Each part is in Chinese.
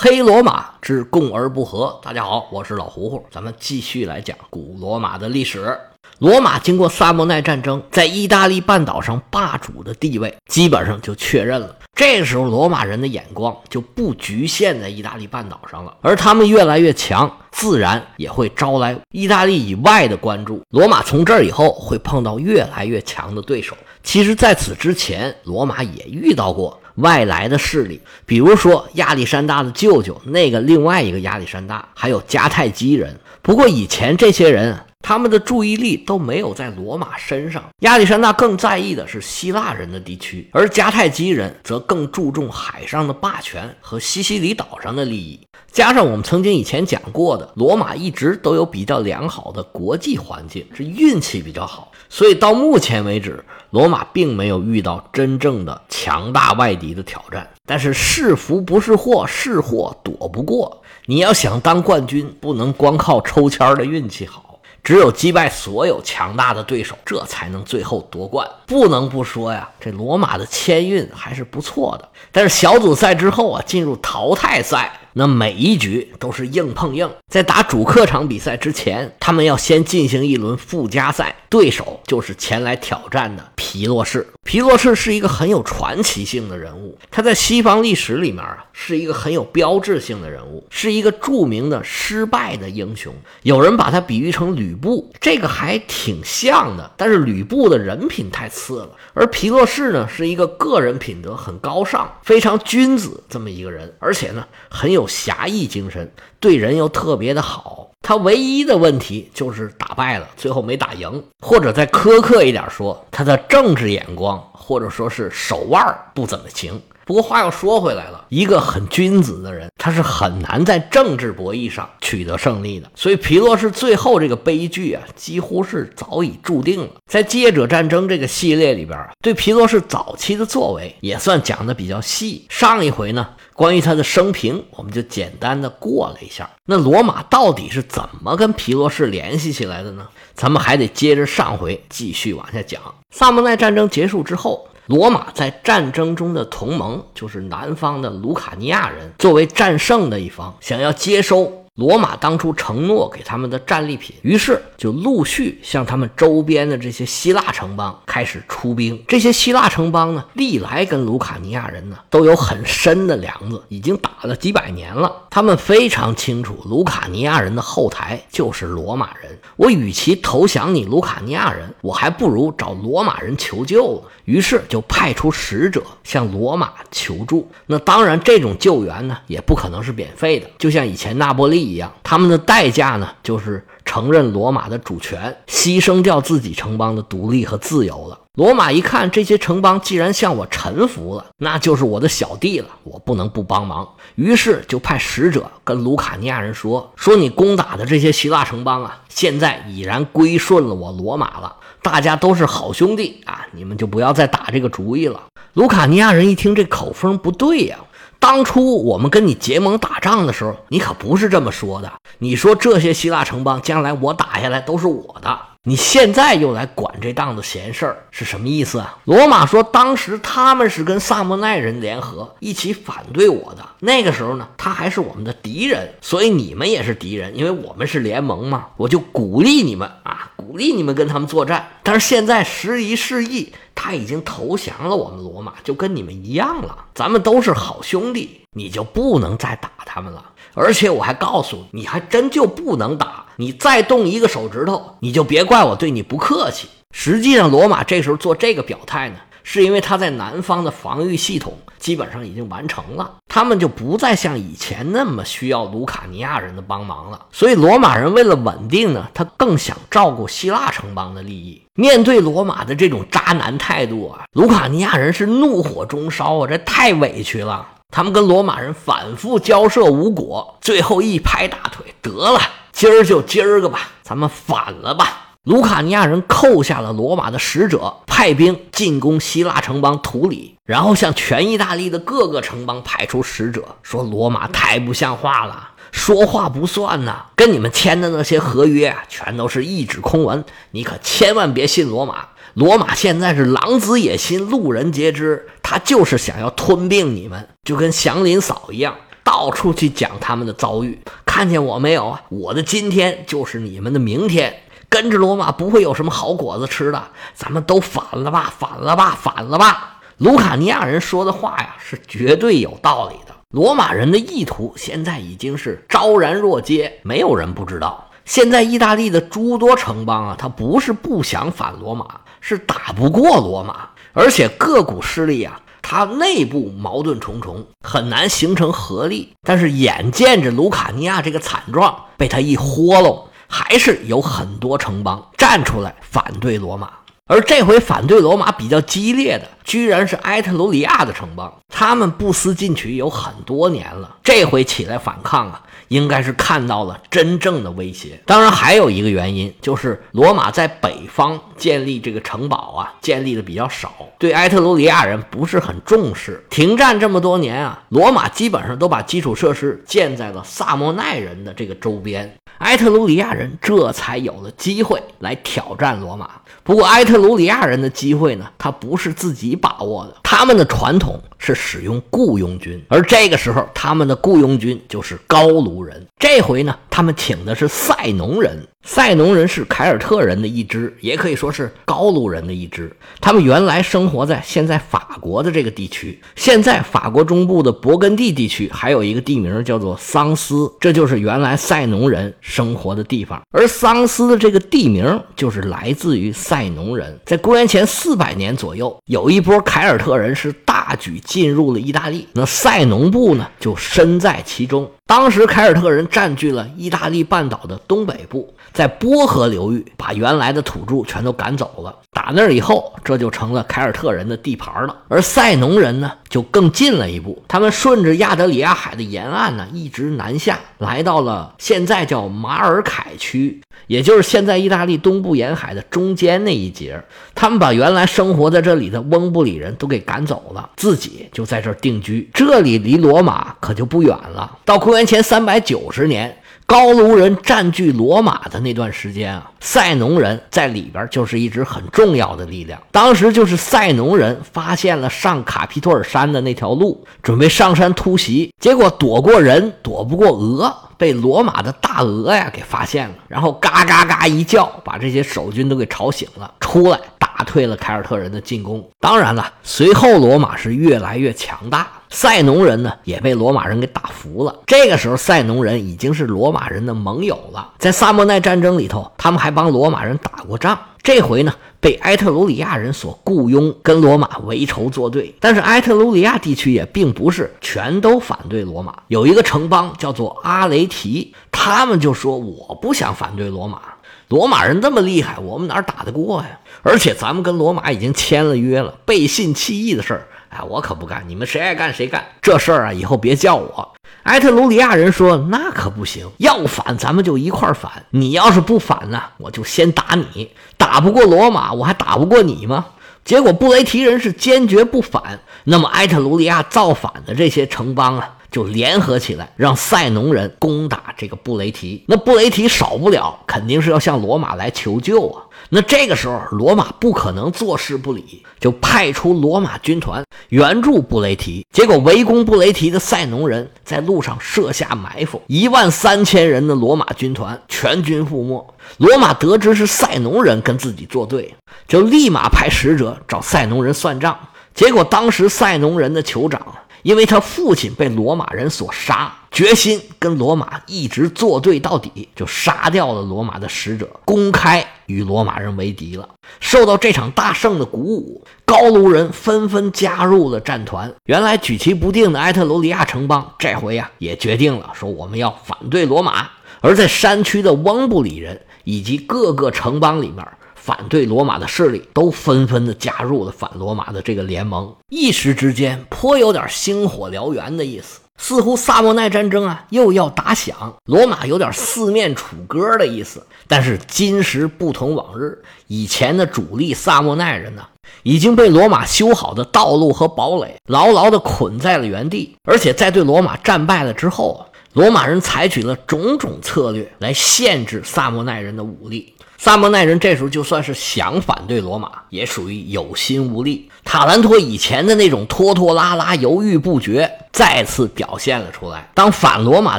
黑罗马之共而不和。大家好，我是老胡胡，咱们继续来讲古罗马的历史。罗马经过萨莫奈战争，在意大利半岛上霸主的地位基本上就确认了。这时候，罗马人的眼光就不局限在意大利半岛上了，而他们越来越强，自然也会招来意大利以外的关注。罗马从这儿以后会碰到越来越强的对手。其实，在此之前，罗马也遇到过。外来的势力，比如说亚历山大的舅舅，那个另外一个亚历山大，还有迦太基人。不过以前这些人，他们的注意力都没有在罗马身上。亚历山大更在意的是希腊人的地区，而迦太基人则更注重海上的霸权和西西里岛上的利益。加上我们曾经以前讲过的，罗马一直都有比较良好的国际环境，是运气比较好，所以到目前为止。罗马并没有遇到真正的强大外敌的挑战，但是是福不是祸，是祸躲不过。你要想当冠军，不能光靠抽签的运气好，只有击败所有强大的对手，这才能最后夺冠。不能不说呀，这罗马的签运还是不错的。但是小组赛之后啊，进入淘汰赛。那每一局都是硬碰硬，在打主客场比赛之前，他们要先进行一轮附加赛，对手就是前来挑战的皮洛士。皮洛士是一个很有传奇性的人物，他在西方历史里面啊是一个很有标志性的人物，是一个著名的失败的英雄。有人把他比喻成吕布，这个还挺像的，但是吕布的人品太次了，而皮洛士呢是一个个人品德很高尚、非常君子这么一个人，而且呢很有。侠义精神，对人又特别的好。他唯一的问题就是打败了，最后没打赢。或者再苛刻一点说，他的政治眼光或者说是手腕不怎么行。不过话又说回来了，一个很君子的人，他是很难在政治博弈上取得胜利的。所以皮洛士最后这个悲剧啊，几乎是早已注定了。在接者战争这个系列里边，对皮洛士早期的作为也算讲的比较细。上一回呢，关于他的生平，我们就简单的过了一下。那罗马到底是怎么跟皮洛士联系起来的呢？咱们还得接着上回继续往下讲。萨莫奈战争结束之后。罗马在战争中的同盟就是南方的卢卡尼亚人，作为战胜的一方，想要接收。罗马当初承诺给他们的战利品，于是就陆续向他们周边的这些希腊城邦开始出兵。这些希腊城邦呢，历来跟卢卡尼亚人呢都有很深的梁子，已经打了几百年了。他们非常清楚，卢卡尼亚人的后台就是罗马人。我与其投降你卢卡尼亚人，我还不如找罗马人求救。于是就派出使者向罗马求助。那当然，这种救援呢，也不可能是免费的，就像以前那波利。一样，他们的代价呢，就是承认罗马的主权，牺牲掉自己城邦的独立和自由了。罗马一看，这些城邦既然向我臣服了，那就是我的小弟了，我不能不帮忙。于是就派使者跟卢卡尼亚人说：“说你攻打的这些希腊城邦啊，现在已然归顺了我罗马了，大家都是好兄弟啊，你们就不要再打这个主意了。”卢卡尼亚人一听这口风不对呀。当初我们跟你结盟打仗的时候，你可不是这么说的。你说这些希腊城邦将来我打下来都是我的，你现在又来管这档子闲事儿，是什么意思啊？罗马说，当时他们是跟萨莫奈人联合一起反对我的，那个时候呢，他还是我们的敌人，所以你们也是敌人，因为我们是联盟嘛。我就鼓励你们啊，鼓励你们跟他们作战。但是现在时移世易。他已经投降了我们罗马，就跟你们一样了。咱们都是好兄弟，你就不能再打他们了。而且我还告诉你，你还真就不能打。你再动一个手指头，你就别怪我对你不客气。实际上，罗马这时候做这个表态呢。是因为他在南方的防御系统基本上已经完成了，他们就不再像以前那么需要卢卡尼亚人的帮忙了。所以罗马人为了稳定呢，他更想照顾希腊城邦的利益。面对罗马的这种渣男态度啊，卢卡尼亚人是怒火中烧啊，这太委屈了。他们跟罗马人反复交涉无果，最后一拍大腿，得了，今儿就今儿个吧，咱们反了吧。卢卡尼亚人扣下了罗马的使者，派兵进攻希腊城邦图里，然后向全意大利的各个城邦派出使者，说罗马太不像话了，说话不算呐，跟你们签的那些合约全都是一纸空文，你可千万别信罗马。罗马现在是狼子野心，路人皆知，他就是想要吞并你们，就跟祥林嫂一样。到处去讲他们的遭遇。看见我没有啊？我的今天就是你们的明天。跟着罗马不会有什么好果子吃的，咱们都反了吧，反了吧，反了吧！卢卡尼亚人说的话呀，是绝对有道理的。罗马人的意图现在已经是昭然若揭，没有人不知道。现在意大利的诸多城邦啊，他不是不想反罗马，是打不过罗马，而且各股势力啊，它内部矛盾重重，很难形成合力。但是眼见着卢卡尼亚这个惨状，被他一豁楞，还是有很多城邦站出来反对罗马。而这回反对罗马比较激烈的，居然是埃特鲁里亚的城邦。他们不思进取有很多年了，这回起来反抗啊，应该是看到了真正的威胁。当然，还有一个原因就是罗马在北方建立这个城堡啊，建立的比较少，对埃特鲁里亚人不是很重视。停战这么多年啊，罗马基本上都把基础设施建在了萨莫奈人的这个周边。埃特鲁里亚人这才有了机会来挑战罗马。不过，埃特卢里亚人的机会呢，他不是自己把握的，他们的传统是使用雇佣军，而这个时候，他们的雇佣军就是高卢人。这回呢，他们请的是塞农人。塞农人是凯尔特人的一支，也可以说是高卢人的一支。他们原来生活在现在法国的这个地区。现在法国中部的勃艮第地区还有一个地名叫做桑斯，这就是原来塞农人生活的地方。而桑斯的这个地名就是来自于塞农人。在公元前四百年左右，有一波凯尔特人是大举进入了意大利，那塞农部呢就身在其中。当时凯尔特人占据了意大利半岛的东北部，在波河流域把原来的土著全都赶走了。打那儿以后，这就成了凯尔特人的地盘了。而塞农人呢，就更近了一步，他们顺着亚得里亚海的沿岸呢，一直南下来到了现在叫马尔凯区，也就是现在意大利东部沿海的中间那一节。他们把原来生活在这里的翁布里人都给赶走了，自己就在这儿定居。这里离罗马可就不远了。到公元前三百九十年。高卢人占据罗马的那段时间啊，塞农人在里边就是一支很重要的力量。当时就是塞农人发现了上卡皮托尔山的那条路，准备上山突袭，结果躲过人，躲不过鹅，被罗马的大鹅呀给发现了，然后嘎嘎嘎一叫，把这些守军都给吵醒了，出来打退了凯尔特人的进攻。当然了，随后罗马是越来越强大。塞农人呢也被罗马人给打服了。这个时候，塞农人已经是罗马人的盟友了。在萨莫奈战争里头，他们还帮罗马人打过仗。这回呢，被埃特鲁里亚人所雇佣，跟罗马为仇作对。但是埃特鲁里亚地区也并不是全都反对罗马，有一个城邦叫做阿雷提，他们就说我不想反对罗马，罗马人这么厉害，我们哪打得过呀？而且咱们跟罗马已经签了约了，背信弃义的事儿。哎，我可不干！你们谁爱干谁干。这事儿啊，以后别叫我。埃特鲁里亚人说：“那可不行，要反咱们就一块反。你要是不反呢，我就先打你。打不过罗马，我还打不过你吗？”结果布雷提人是坚决不反。那么埃特鲁里亚造反的这些城邦啊，就联合起来，让塞农人攻打这个布雷提。那布雷提少不了，肯定是要向罗马来求救啊。那这个时候，罗马不可能坐视不理，就派出罗马军团援助布雷提。结果，围攻布雷提的塞农人在路上设下埋伏，一万三千人的罗马军团全军覆没。罗马得知是塞农人跟自己作对，就立马派使者找塞农人算账。结果，当时塞农人的酋长。因为他父亲被罗马人所杀，决心跟罗马一直作对到底，就杀掉了罗马的使者，公开与罗马人为敌了。受到这场大胜的鼓舞，高卢人纷纷加入了战团。原来举棋不定的埃特鲁里亚城邦，这回呀也决定了，说我们要反对罗马。而在山区的翁布里人以及各个城邦里面。反对罗马的势力都纷纷的加入了反罗马的这个联盟，一时之间颇有点星火燎原的意思，似乎萨莫奈战争啊又要打响，罗马有点四面楚歌的意思。但是今时不同往日，以前的主力萨莫奈人呢已经被罗马修好的道路和堡垒牢牢的捆在了原地，而且在对罗马战败了之后啊。罗马人采取了种种策略来限制萨莫奈人的武力。萨莫奈人这时候就算是想反对罗马，也属于有心无力。塔兰托以前的那种拖拖拉拉、犹豫不决，再次表现了出来。当反罗马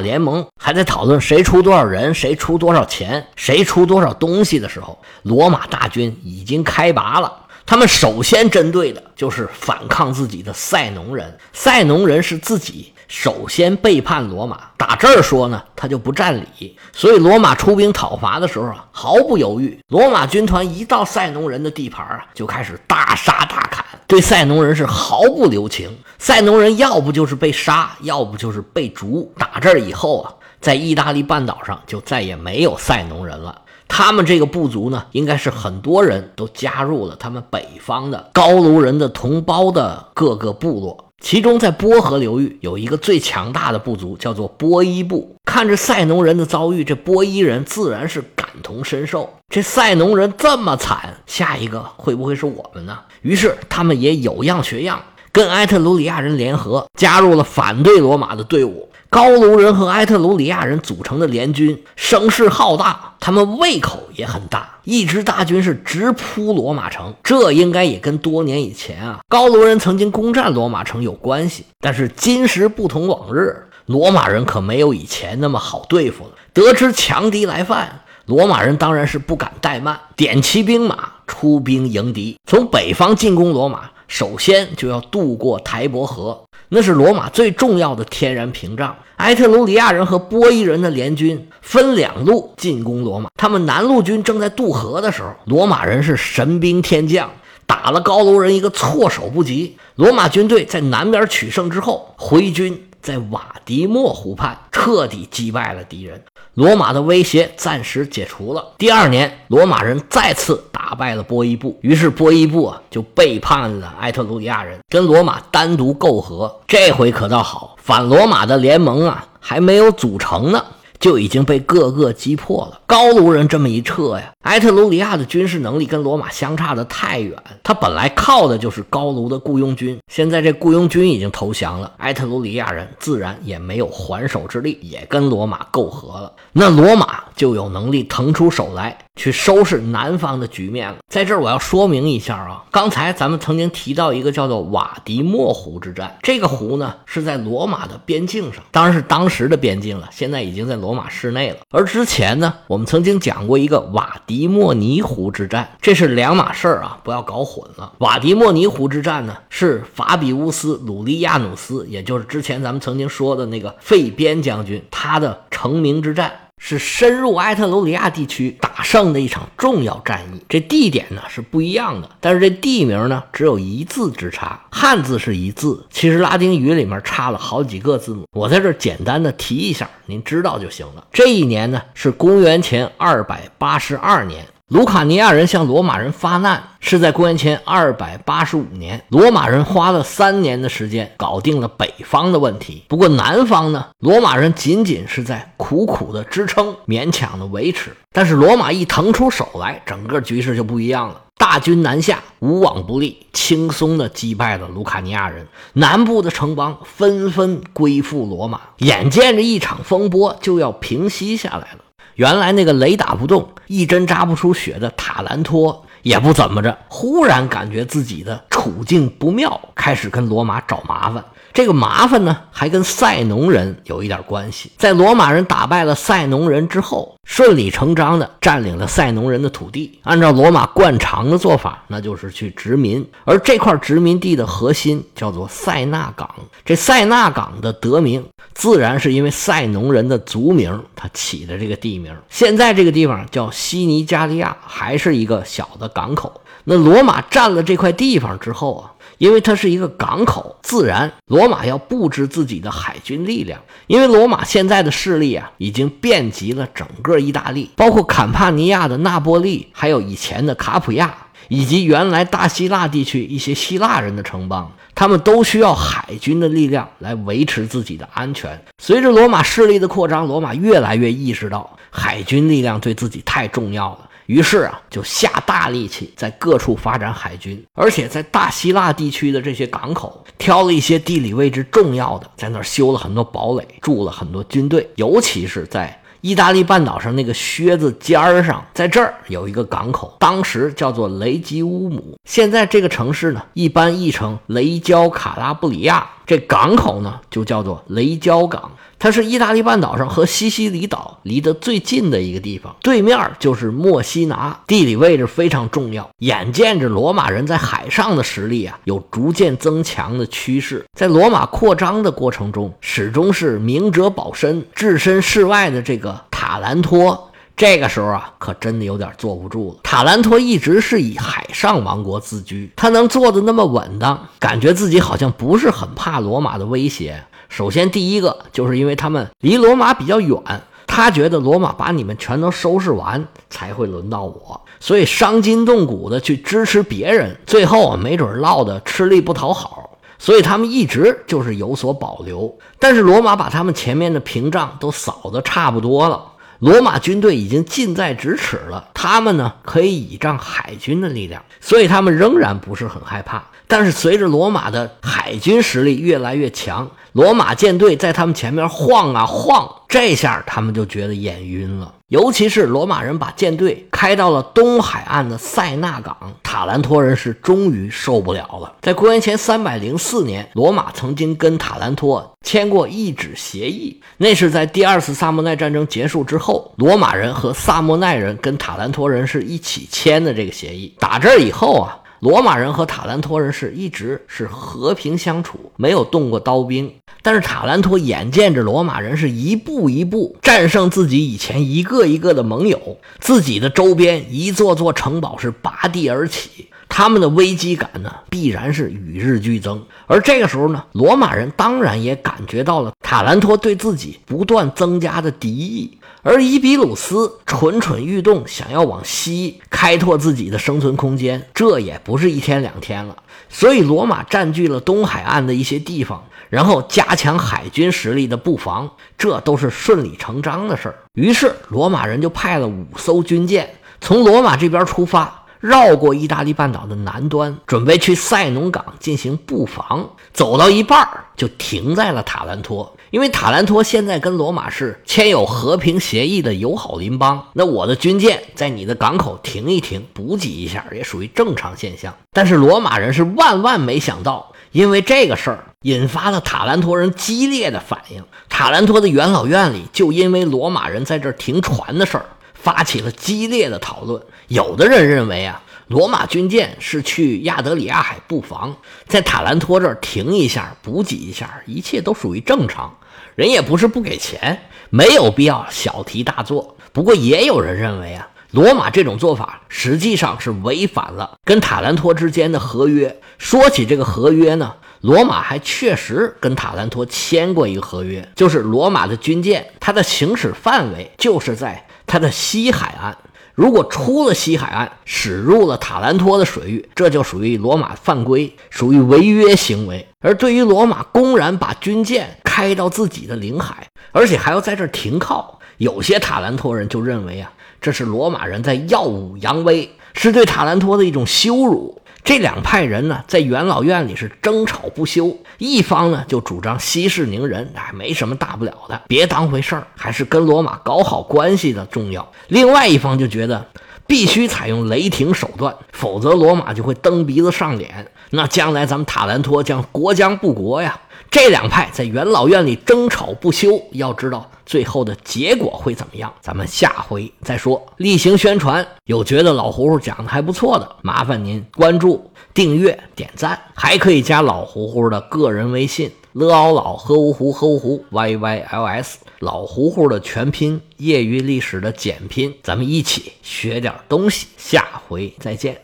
联盟还在讨论谁出多少人、谁出多少钱、谁出多少东西的时候，罗马大军已经开拔了。他们首先针对的就是反抗自己的塞农人。塞农人是自己。首先背叛罗马，打这儿说呢，他就不占理。所以罗马出兵讨伐的时候啊，毫不犹豫。罗马军团一到塞农人的地盘啊，就开始大杀大砍，对塞农人是毫不留情。塞农人要不就是被杀，要不就是被逐。打这儿以后啊，在意大利半岛上就再也没有塞农人了。他们这个部族呢，应该是很多人都加入了他们北方的高卢人的同胞的各个部落。其中，在波河流域有一个最强大的部族，叫做波伊部。看着塞农人的遭遇，这波伊人自然是感同身受。这塞农人这么惨，下一个会不会是我们呢？于是，他们也有样学样，跟埃特鲁里亚人联合，加入了反对罗马的队伍。高卢人和埃特鲁里亚人组成的联军声势浩大，他们胃口也很大，一支大军是直扑罗马城。这应该也跟多年以前啊，高卢人曾经攻占罗马城有关系。但是今时不同往日，罗马人可没有以前那么好对付了。得知强敌来犯，罗马人当然是不敢怠慢，点齐兵马出兵迎敌。从北方进攻罗马，首先就要渡过台伯河。那是罗马最重要的天然屏障。埃特鲁里亚人和波伊人的联军分两路进攻罗马。他们南路军正在渡河的时候，罗马人是神兵天降，打了高卢人一个措手不及。罗马军队在南边取胜之后，回军。在瓦迪莫湖畔彻底击败了敌人，罗马的威胁暂时解除了。第二年，罗马人再次打败了波伊布，于是波伊布啊就背叛了埃特鲁里亚人，跟罗马单独媾和。这回可倒好，反罗马的联盟啊还没有组成呢。就已经被各个击破了。高卢人这么一撤呀，埃特鲁里亚的军事能力跟罗马相差的太远。他本来靠的就是高卢的雇佣军，现在这雇佣军已经投降了，埃特鲁里亚人自然也没有还手之力，也跟罗马媾和了。那罗马就有能力腾出手来。去收拾南方的局面了。在这儿，我要说明一下啊，刚才咱们曾经提到一个叫做瓦迪莫湖之战，这个湖呢是在罗马的边境上，当然是当时的边境了，现在已经在罗马市内了。而之前呢，我们曾经讲过一个瓦迪莫尼湖之战，这是两码事儿啊，不要搞混了。瓦迪莫尼湖之战呢，是法比乌斯·鲁利亚努斯，也就是之前咱们曾经说的那个费边将军，他的成名之战。是深入埃特鲁里亚地区打胜的一场重要战役。这地点呢是不一样的，但是这地名呢只有一字之差，汉字是一字，其实拉丁语里面差了好几个字母。我在这简单的提一下，您知道就行了。这一年呢是公元前二百八十二年。卢卡尼亚人向罗马人发难，是在公元前二百八十五年。罗马人花了三年的时间搞定了北方的问题。不过南方呢，罗马人仅仅是在苦苦的支撑，勉强的维持。但是罗马一腾出手来，整个局势就不一样了。大军南下，无往不利，轻松的击败了卢卡尼亚人。南部的城邦纷纷归附罗马，眼见着一场风波就要平息下来了。原来那个雷打不动、一针扎不出血的塔兰托也不怎么着，忽然感觉自己的处境不妙，开始跟罗马找麻烦。这个麻烦呢，还跟塞农人有一点关系。在罗马人打败了塞农人之后，顺理成章的占领了塞农人的土地。按照罗马惯常的做法，那就是去殖民。而这块殖民地的核心叫做塞纳港。这塞纳港的得名，自然是因为塞农人的族名，他起的这个地名。现在这个地方叫西尼加利亚，还是一个小的港口。那罗马占了这块地方之后啊。因为它是一个港口，自然罗马要布置自己的海军力量。因为罗马现在的势力啊，已经遍及了整个意大利，包括坎帕尼亚的那波利，还有以前的卡普亚，以及原来大希腊地区一些希腊人的城邦，他们都需要海军的力量来维持自己的安全。随着罗马势力的扩张，罗马越来越意识到海军力量对自己太重要了。于是啊，就下大力气在各处发展海军，而且在大希腊地区的这些港口，挑了一些地理位置重要的，在那儿修了很多堡垒，驻了很多军队，尤其是在。意大利半岛上那个靴子尖儿上，在这儿有一个港口，当时叫做雷吉乌姆。现在这个城市呢，一般译成雷焦卡拉布里亚。这港口呢，就叫做雷焦港。它是意大利半岛上和西西里岛离得最近的一个地方，对面就是墨西拿，地理位置非常重要。眼见着罗马人在海上的实力啊，有逐渐增强的趋势，在罗马扩张的过程中，始终是明哲保身、置身事外的这个塔兰托，这个时候啊，可真的有点坐不住了。塔兰托一直是以海上王国自居，他能坐的那么稳当，感觉自己好像不是很怕罗马的威胁。首先，第一个就是因为他们离罗马比较远，他觉得罗马把你们全都收拾完才会轮到我，所以伤筋动骨的去支持别人，最后没准落得吃力不讨好。所以他们一直就是有所保留。但是罗马把他们前面的屏障都扫得差不多了，罗马军队已经近在咫尺了，他们呢可以倚仗海军的力量，所以他们仍然不是很害怕。但是随着罗马的海军实力越来越强。罗马舰队在他们前面晃啊晃，这下他们就觉得眼晕了。尤其是罗马人把舰队开到了东海岸的塞纳港，塔兰托人是终于受不了了。在公元前三百零四年，罗马曾经跟塔兰托签过一纸协议，那是在第二次萨莫奈战争结束之后，罗马人和萨莫奈人跟塔兰托人是一起签的这个协议。打这以后啊。罗马人和塔兰托人是一直是和平相处，没有动过刀兵。但是塔兰托眼见着罗马人是一步一步战胜自己以前一个一个的盟友，自己的周边一座座城堡是拔地而起，他们的危机感呢必然是与日俱增。而这个时候呢，罗马人当然也感觉到了塔兰托对自己不断增加的敌意。而伊比鲁斯蠢蠢欲动，想要往西开拓自己的生存空间，这也不是一天两天了。所以，罗马占据了东海岸的一些地方，然后加强海军实力的布防，这都是顺理成章的事儿。于是，罗马人就派了五艘军舰从罗马这边出发，绕过意大利半岛的南端，准备去塞农港进行布防。走到一半儿就停在了塔兰托。因为塔兰托现在跟罗马是签有和平协议的友好邻邦，那我的军舰在你的港口停一停，补给一下也属于正常现象。但是罗马人是万万没想到，因为这个事儿引发了塔兰托人激烈的反应。塔兰托的元老院里就因为罗马人在这儿停船的事儿发起了激烈的讨论。有的人认为啊。罗马军舰是去亚德里亚海布防，在塔兰托这儿停一下，补给一下，一切都属于正常。人也不是不给钱，没有必要小题大做。不过也有人认为啊，罗马这种做法实际上是违反了跟塔兰托之间的合约。说起这个合约呢，罗马还确实跟塔兰托签过一个合约，就是罗马的军舰它的行驶范围就是在它的西海岸。如果出了西海岸，驶入了塔兰托的水域，这就属于罗马犯规，属于违约行为。而对于罗马公然把军舰开到自己的领海，而且还要在这儿停靠，有些塔兰托人就认为啊，这是罗马人在耀武扬威，是对塔兰托的一种羞辱。这两派人呢，在元老院里是争吵不休。一方呢，就主张息事宁人，哎，没什么大不了的，别当回事儿，还是跟罗马搞好关系的重要。另外一方就觉得，必须采用雷霆手段，否则罗马就会蹬鼻子上脸，那将来咱们塔兰托将国将不国呀。这两派在元老院里争吵不休，要知道最后的结果会怎么样？咱们下回再说。例行宣传，有觉得老胡胡讲的还不错的，麻烦您关注、订阅、点赞，还可以加老胡胡的个人微信：lao 老和芜湖和芜湖 y y l s 老胡胡的全拼，业余历史的简拼，咱们一起学点东西。下回再见。